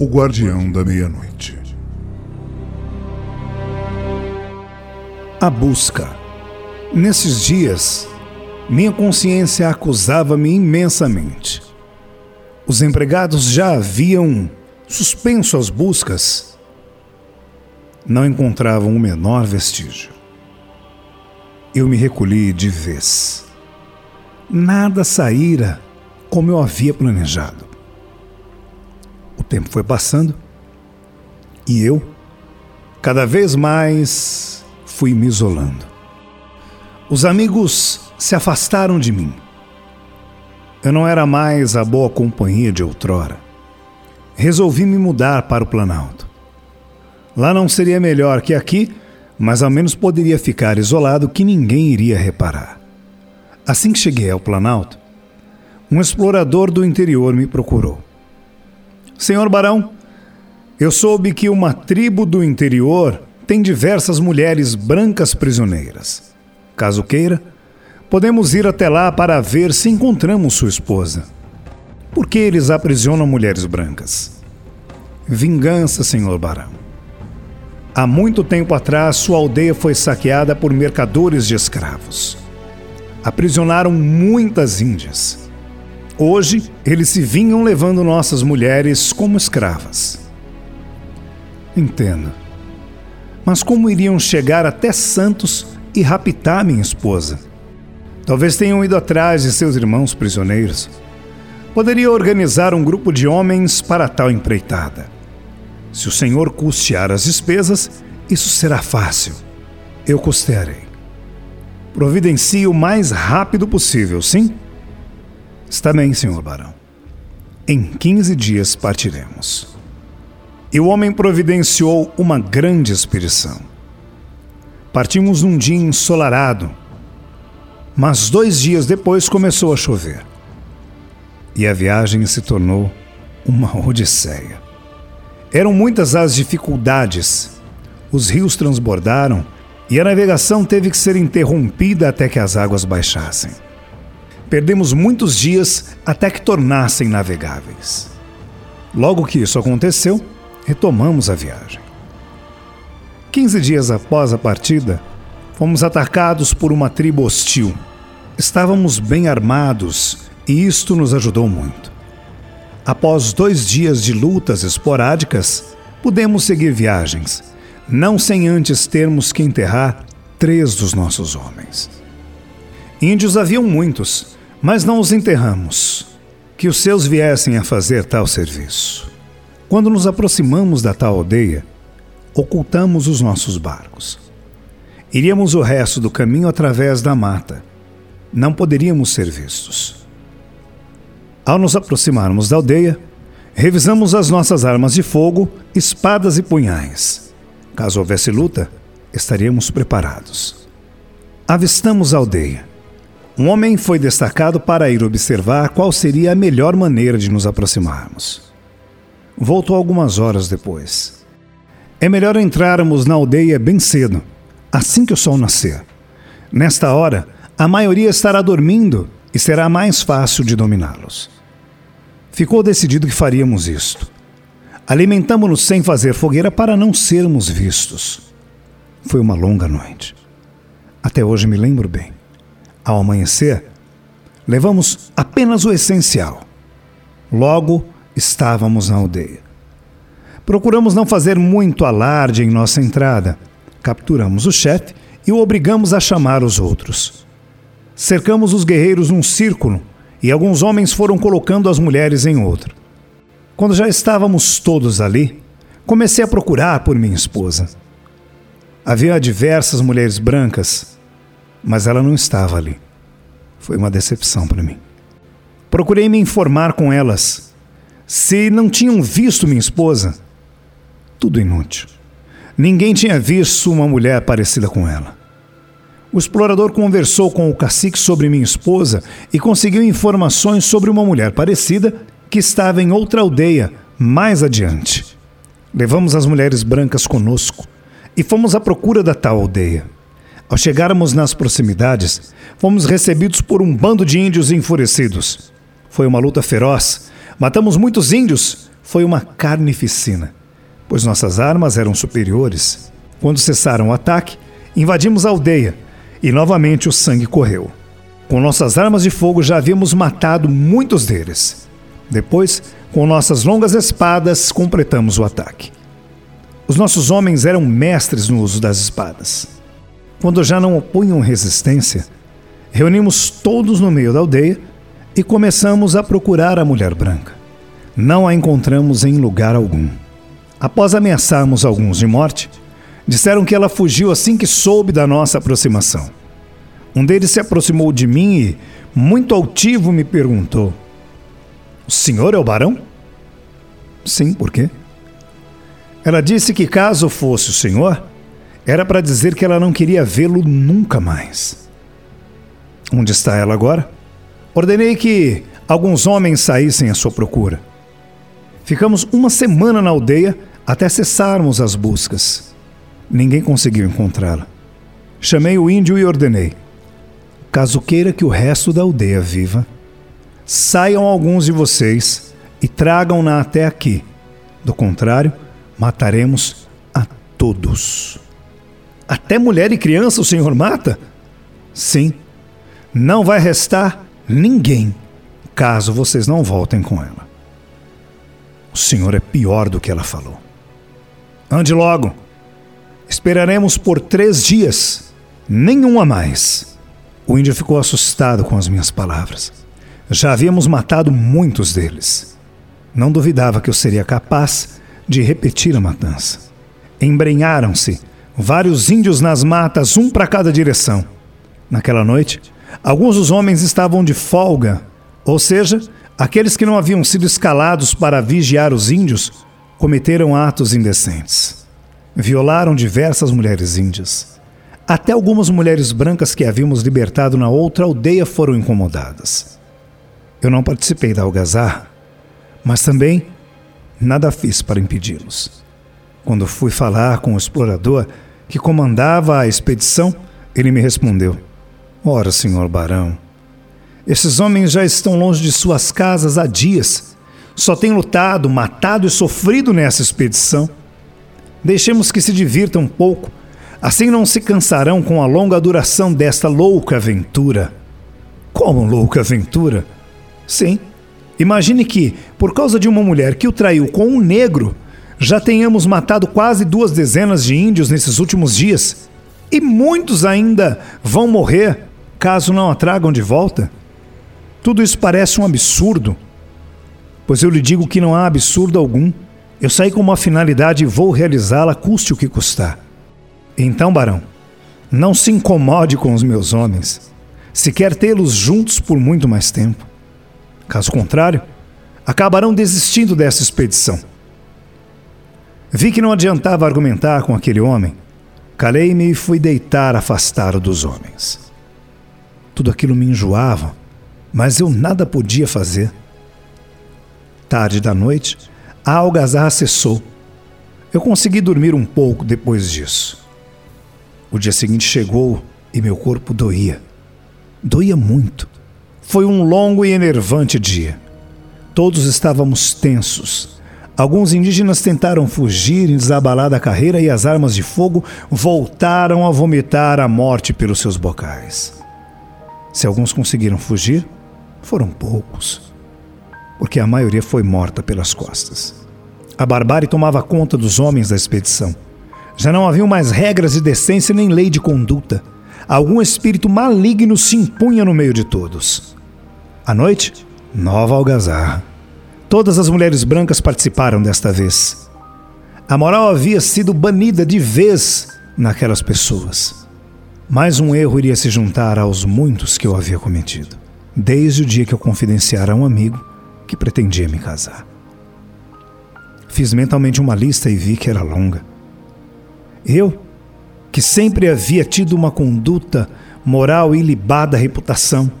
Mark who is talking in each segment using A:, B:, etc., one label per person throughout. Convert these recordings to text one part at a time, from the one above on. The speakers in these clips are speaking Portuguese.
A: O Guardião da Meia-Noite.
B: A busca. Nesses dias, minha consciência acusava-me imensamente. Os empregados já haviam suspenso as buscas. Não encontravam o menor vestígio. Eu me recolhi de vez. Nada saíra como eu havia planejado tempo foi passando e eu, cada vez mais, fui me isolando. Os amigos se afastaram de mim. Eu não era mais a boa companhia de outrora. Resolvi me mudar para o Planalto. Lá não seria melhor que aqui, mas ao menos poderia ficar isolado que ninguém iria reparar. Assim que cheguei ao Planalto, um explorador do interior me procurou. Senhor Barão, eu soube que uma tribo do interior tem diversas mulheres brancas prisioneiras. Caso queira, podemos ir até lá para ver se encontramos sua esposa. Por que eles aprisionam mulheres brancas? Vingança, senhor Barão. Há muito tempo atrás, sua aldeia foi saqueada por mercadores de escravos. Aprisionaram muitas índias. Hoje, eles se vinham levando nossas mulheres como escravas. Entendo. Mas como iriam chegar até Santos e raptar minha esposa? Talvez tenham ido atrás de seus irmãos prisioneiros. Poderia organizar um grupo de homens para tal empreitada. Se o senhor custear as despesas, isso será fácil. Eu custearei. Providencie o mais rápido possível, sim? Está bem, senhor barão. Em 15 dias partiremos. E o homem providenciou uma grande expedição. Partimos num dia ensolarado, mas dois dias depois começou a chover. E a viagem se tornou uma odisseia. Eram muitas as dificuldades. Os rios transbordaram e a navegação teve que ser interrompida até que as águas baixassem. Perdemos muitos dias até que tornassem navegáveis. Logo que isso aconteceu, retomamos a viagem. Quinze dias após a partida, fomos atacados por uma tribo hostil. Estávamos bem armados e isto nos ajudou muito. Após dois dias de lutas esporádicas, pudemos seguir viagens, não sem antes termos que enterrar três dos nossos homens. Índios haviam muitos, mas não os enterramos, que os seus viessem a fazer tal serviço. Quando nos aproximamos da tal aldeia, ocultamos os nossos barcos. Iríamos o resto do caminho através da mata. Não poderíamos ser vistos. Ao nos aproximarmos da aldeia, revisamos as nossas armas de fogo, espadas e punhais. Caso houvesse luta, estaríamos preparados. Avistamos a aldeia. Um homem foi destacado para ir observar qual seria a melhor maneira de nos aproximarmos. Voltou algumas horas depois. É melhor entrarmos na aldeia bem cedo, assim que o sol nascer. Nesta hora, a maioria estará dormindo e será mais fácil de dominá-los. Ficou decidido que faríamos isto. Alimentamos-nos sem fazer fogueira para não sermos vistos. Foi uma longa noite. Até hoje me lembro bem. Ao amanhecer, levamos apenas o essencial. Logo, estávamos na aldeia. Procuramos não fazer muito alarde em nossa entrada. Capturamos o chefe e o obrigamos a chamar os outros. Cercamos os guerreiros num círculo e alguns homens foram colocando as mulheres em outro. Quando já estávamos todos ali, comecei a procurar por minha esposa. Havia diversas mulheres brancas mas ela não estava ali. Foi uma decepção para mim. Procurei me informar com elas se não tinham visto minha esposa. Tudo inútil. Ninguém tinha visto uma mulher parecida com ela. O explorador conversou com o cacique sobre minha esposa e conseguiu informações sobre uma mulher parecida que estava em outra aldeia mais adiante. Levamos as mulheres brancas conosco e fomos à procura da tal aldeia. Ao chegarmos nas proximidades, fomos recebidos por um bando de índios enfurecidos. Foi uma luta feroz. Matamos muitos índios, foi uma carnificina, pois nossas armas eram superiores. Quando cessaram o ataque, invadimos a aldeia e novamente o sangue correu. Com nossas armas de fogo já havíamos matado muitos deles. Depois, com nossas longas espadas, completamos o ataque. Os nossos homens eram mestres no uso das espadas. Quando já não opunham resistência, reunimos todos no meio da aldeia e começamos a procurar a mulher branca. Não a encontramos em lugar algum. Após ameaçarmos alguns de morte, disseram que ela fugiu assim que soube da nossa aproximação. Um deles se aproximou de mim e, muito altivo, me perguntou: O senhor é o barão? Sim, por quê? Ela disse que caso fosse o senhor, era para dizer que ela não queria vê-lo nunca mais. Onde está ela agora? Ordenei que alguns homens saíssem à sua procura. Ficamos uma semana na aldeia até cessarmos as buscas. Ninguém conseguiu encontrá-la. Chamei o índio e ordenei: caso queira que o resto da aldeia viva, saiam alguns de vocês e tragam-na até aqui. Do contrário, mataremos a todos. Até mulher e criança o Senhor mata? Sim. Não vai restar ninguém, caso vocês não voltem com ela. O Senhor é pior do que ela falou. Ande logo. Esperaremos por três dias, nenhum a mais. O índio ficou assustado com as minhas palavras. Já havíamos matado muitos deles. Não duvidava que eu seria capaz de repetir a matança. Embrenharam-se vários índios nas matas, um para cada direção. Naquela noite, alguns dos homens estavam de folga, ou seja, aqueles que não haviam sido escalados para vigiar os índios cometeram atos indecentes. Violaram diversas mulheres índias. Até algumas mulheres brancas que havíamos libertado na outra aldeia foram incomodadas. Eu não participei da algazarra, mas também nada fiz para impedi-los. Quando fui falar com o explorador que comandava a expedição, ele me respondeu: Ora, senhor barão, esses homens já estão longe de suas casas há dias. Só têm lutado, matado e sofrido nessa expedição. Deixemos que se divirtam um pouco, assim não se cansarão com a longa duração desta louca aventura. Como louca aventura? Sim, Imagine que, por causa de uma mulher que o traiu com um negro, já tenhamos matado quase duas dezenas de índios nesses últimos dias. E muitos ainda vão morrer caso não a tragam de volta. Tudo isso parece um absurdo. Pois eu lhe digo que não há absurdo algum. Eu saí com uma finalidade e vou realizá-la, custe o que custar. Então, barão, não se incomode com os meus homens, se quer tê-los juntos por muito mais tempo. Caso contrário, acabarão desistindo dessa expedição. Vi que não adiantava argumentar com aquele homem. Calei-me e fui deitar afastado dos homens. Tudo aquilo me enjoava, mas eu nada podia fazer. Tarde da noite, a algazarra cessou. Eu consegui dormir um pouco depois disso. O dia seguinte chegou e meu corpo doía. Doía muito. Foi um longo e enervante dia. Todos estávamos tensos. Alguns indígenas tentaram fugir em desabalada carreira e as armas de fogo voltaram a vomitar a morte pelos seus bocais. Se alguns conseguiram fugir, foram poucos, porque a maioria foi morta pelas costas. A barbárie tomava conta dos homens da expedição. Já não haviam mais regras de decência nem lei de conduta. Algum espírito maligno se impunha no meio de todos. À noite, nova algazarra. Todas as mulheres brancas participaram desta vez. A moral havia sido banida de vez naquelas pessoas. Mais um erro iria se juntar aos muitos que eu havia cometido, desde o dia que eu confidenciara a um amigo que pretendia me casar. Fiz mentalmente uma lista e vi que era longa. Eu, que sempre havia tido uma conduta moral ilibada reputação,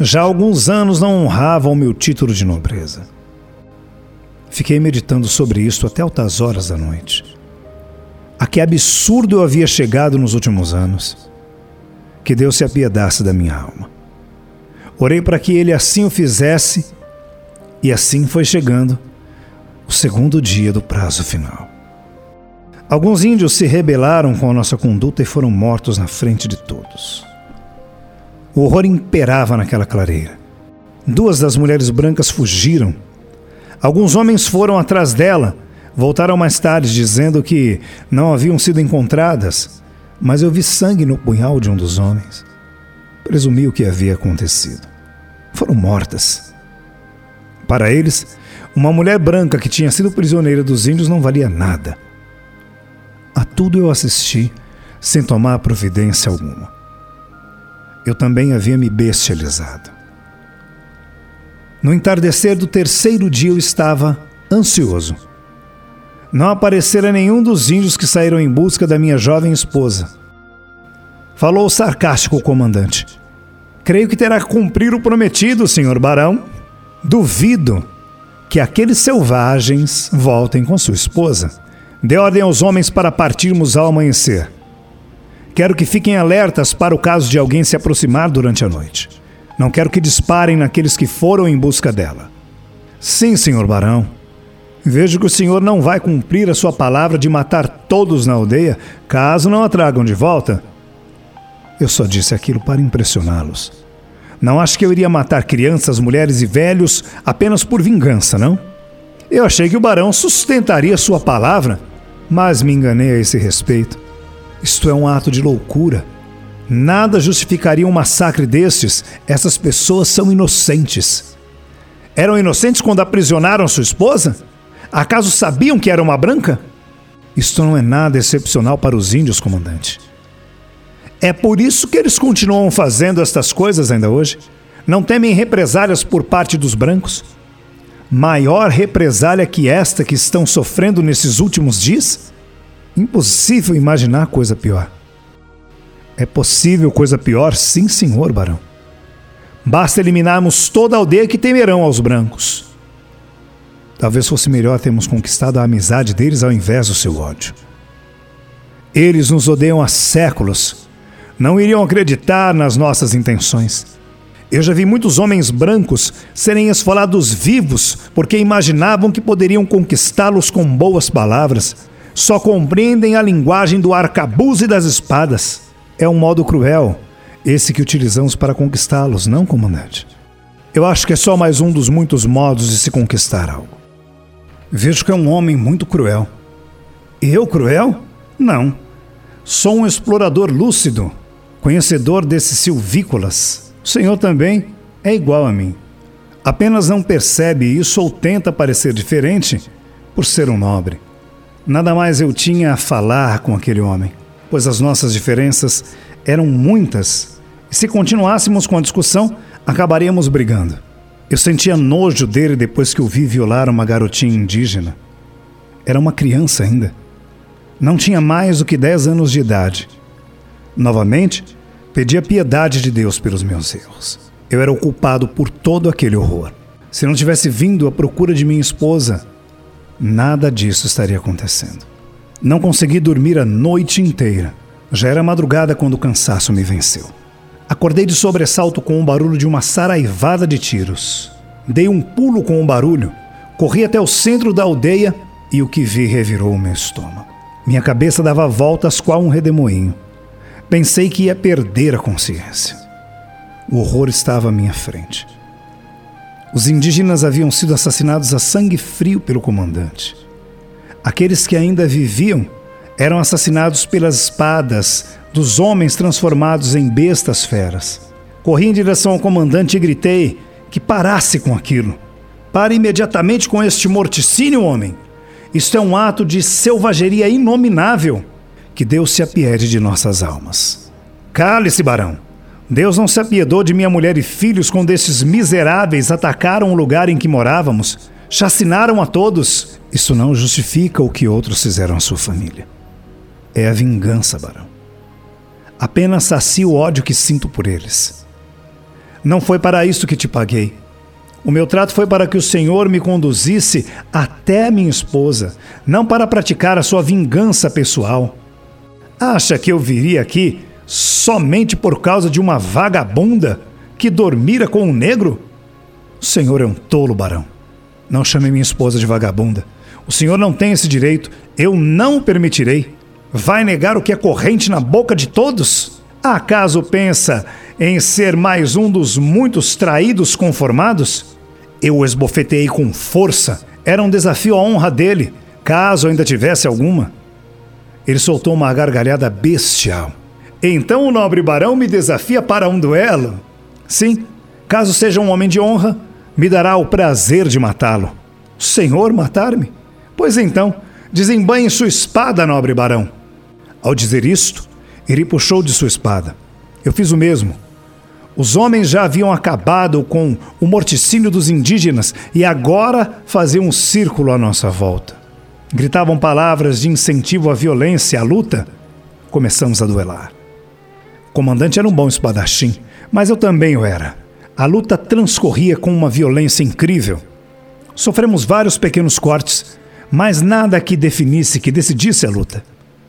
B: já há alguns anos não honrava o meu título de nobreza. Fiquei meditando sobre isto até altas horas da noite. A que absurdo eu havia chegado nos últimos anos. Que Deus se apiedasse da minha alma. Orei para que Ele assim o fizesse, e assim foi chegando o segundo dia do prazo final. Alguns índios se rebelaram com a nossa conduta e foram mortos na frente de todos. O horror imperava naquela clareira. Duas das mulheres brancas fugiram. Alguns homens foram atrás dela, voltaram mais tarde dizendo que não haviam sido encontradas, mas eu vi sangue no punhal de um dos homens. Presumi o que havia acontecido. Foram mortas. Para eles, uma mulher branca que tinha sido prisioneira dos índios não valia nada. A tudo eu assisti sem tomar providência alguma. Eu também havia me bestializado. No entardecer do terceiro dia eu estava ansioso. Não aparecera nenhum dos índios que saíram em busca da minha jovem esposa. Falou sarcástico o comandante. Creio que terá que cumprir o prometido, senhor barão. Duvido que aqueles selvagens voltem com sua esposa. Dê ordem aos homens para partirmos ao amanhecer. Quero que fiquem alertas para o caso de alguém se aproximar durante a noite. Não quero que disparem naqueles que foram em busca dela. Sim, senhor barão. Vejo que o senhor não vai cumprir a sua palavra de matar todos na aldeia, caso não a tragam de volta. Eu só disse aquilo para impressioná-los. Não acho que eu iria matar crianças, mulheres e velhos apenas por vingança, não? Eu achei que o barão sustentaria sua palavra, mas me enganei a esse respeito. Isto é um ato de loucura. Nada justificaria um massacre destes. Essas pessoas são inocentes. Eram inocentes quando aprisionaram sua esposa? Acaso sabiam que era uma branca? Isto não é nada excepcional para os índios, comandante. É por isso que eles continuam fazendo estas coisas ainda hoje. Não temem represálias por parte dos brancos. Maior represália que esta que estão sofrendo nesses últimos dias? Impossível imaginar coisa pior. É possível coisa pior? Sim, senhor barão. Basta eliminarmos toda a aldeia que temerão aos brancos. Talvez fosse melhor termos conquistado a amizade deles ao invés do seu ódio. Eles nos odeiam há séculos. Não iriam acreditar nas nossas intenções. Eu já vi muitos homens brancos serem esfolados vivos porque imaginavam que poderiam conquistá-los com boas palavras. Só compreendem a linguagem do arcabuz e das espadas. É um modo cruel, esse que utilizamos para conquistá-los, não, comandante? Eu acho que é só mais um dos muitos modos de se conquistar algo. Vejo que é um homem muito cruel. Eu cruel? Não. Sou um explorador lúcido, conhecedor desses silvícolas. O senhor também é igual a mim. Apenas não percebe isso ou tenta parecer diferente por ser um nobre. Nada mais eu tinha a falar com aquele homem pois as nossas diferenças eram muitas e se continuássemos com a discussão, acabaríamos brigando. Eu sentia nojo dele depois que o vi violar uma garotinha indígena. Era uma criança ainda. Não tinha mais do que 10 anos de idade. Novamente, pedi a piedade de Deus pelos meus erros. Eu era o culpado por todo aquele horror. Se não tivesse vindo à procura de minha esposa, nada disso estaria acontecendo. Não consegui dormir a noite inteira. Já era madrugada quando o cansaço me venceu. Acordei de sobressalto com o barulho de uma saraivada de tiros. Dei um pulo com o barulho, corri até o centro da aldeia e o que vi revirou o meu estômago. Minha cabeça dava voltas qual um redemoinho. Pensei que ia perder a consciência. O horror estava à minha frente. Os indígenas haviam sido assassinados a sangue frio pelo comandante. Aqueles que ainda viviam eram assassinados pelas espadas dos homens transformados em bestas feras. Corri em direção ao comandante e gritei que parasse com aquilo. Pare imediatamente com este morticínio, homem. Isto é um ato de selvageria inominável. Que Deus se apiede de nossas almas. Cale-se, barão. Deus não se apiedou de minha mulher e filhos quando esses miseráveis atacaram o lugar em que morávamos, chacinaram a todos isso não justifica o que outros fizeram à sua família. É a vingança, Barão. Apenas sacia o ódio que sinto por eles. Não foi para isso que te paguei. O meu trato foi para que o Senhor me conduzisse até minha esposa, não para praticar a sua vingança pessoal. Acha que eu viria aqui somente por causa de uma vagabunda que dormira com um negro? O Senhor é um tolo, barão. Não chame minha esposa de vagabunda. O senhor não tem esse direito. Eu não o permitirei. Vai negar o que é corrente na boca de todos? Acaso pensa em ser mais um dos muitos traídos conformados? Eu o esbofeteei com força. Era um desafio à honra dele, caso ainda tivesse alguma. Ele soltou uma gargalhada bestial. Então o nobre barão me desafia para um duelo? Sim, caso seja um homem de honra, me dará o prazer de matá-lo. Senhor, matar-me? Pois então, desembanhe sua espada, nobre barão. Ao dizer isto, ele puxou de sua espada. Eu fiz o mesmo. Os homens já haviam acabado com o morticínio dos indígenas e agora faziam um círculo à nossa volta. Gritavam palavras de incentivo à violência à luta. Começamos a duelar. O comandante era um bom espadachim, mas eu também o era. A luta transcorria com uma violência incrível. Sofremos vários pequenos cortes, mas nada que definisse, que decidisse a luta.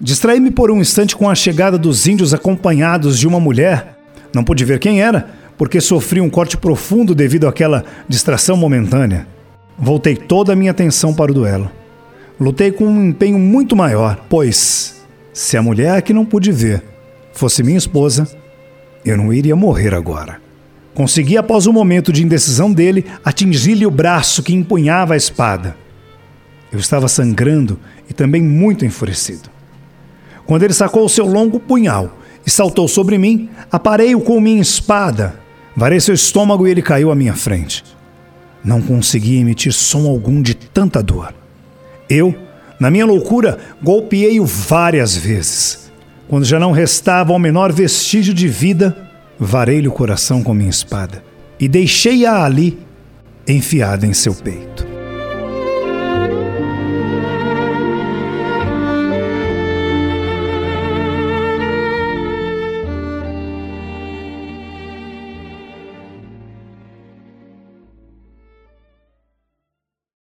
B: Distraí-me por um instante com a chegada dos índios acompanhados de uma mulher. Não pude ver quem era, porque sofri um corte profundo devido àquela distração momentânea. Voltei toda a minha atenção para o duelo. Lutei com um empenho muito maior, pois, se a mulher que não pude ver fosse minha esposa, eu não iria morrer agora. Consegui, após um momento de indecisão dele, atingir-lhe o braço que empunhava a espada. Eu estava sangrando e também muito enfurecido. Quando ele sacou o seu longo punhal e saltou sobre mim, aparei-o com minha espada. Varei seu estômago e ele caiu à minha frente. Não consegui emitir som algum de tanta dor. Eu, na minha loucura, golpeei-o várias vezes. Quando já não restava o menor vestígio de vida, varei-lhe o coração com minha espada e deixei-a ali, enfiada em seu peito.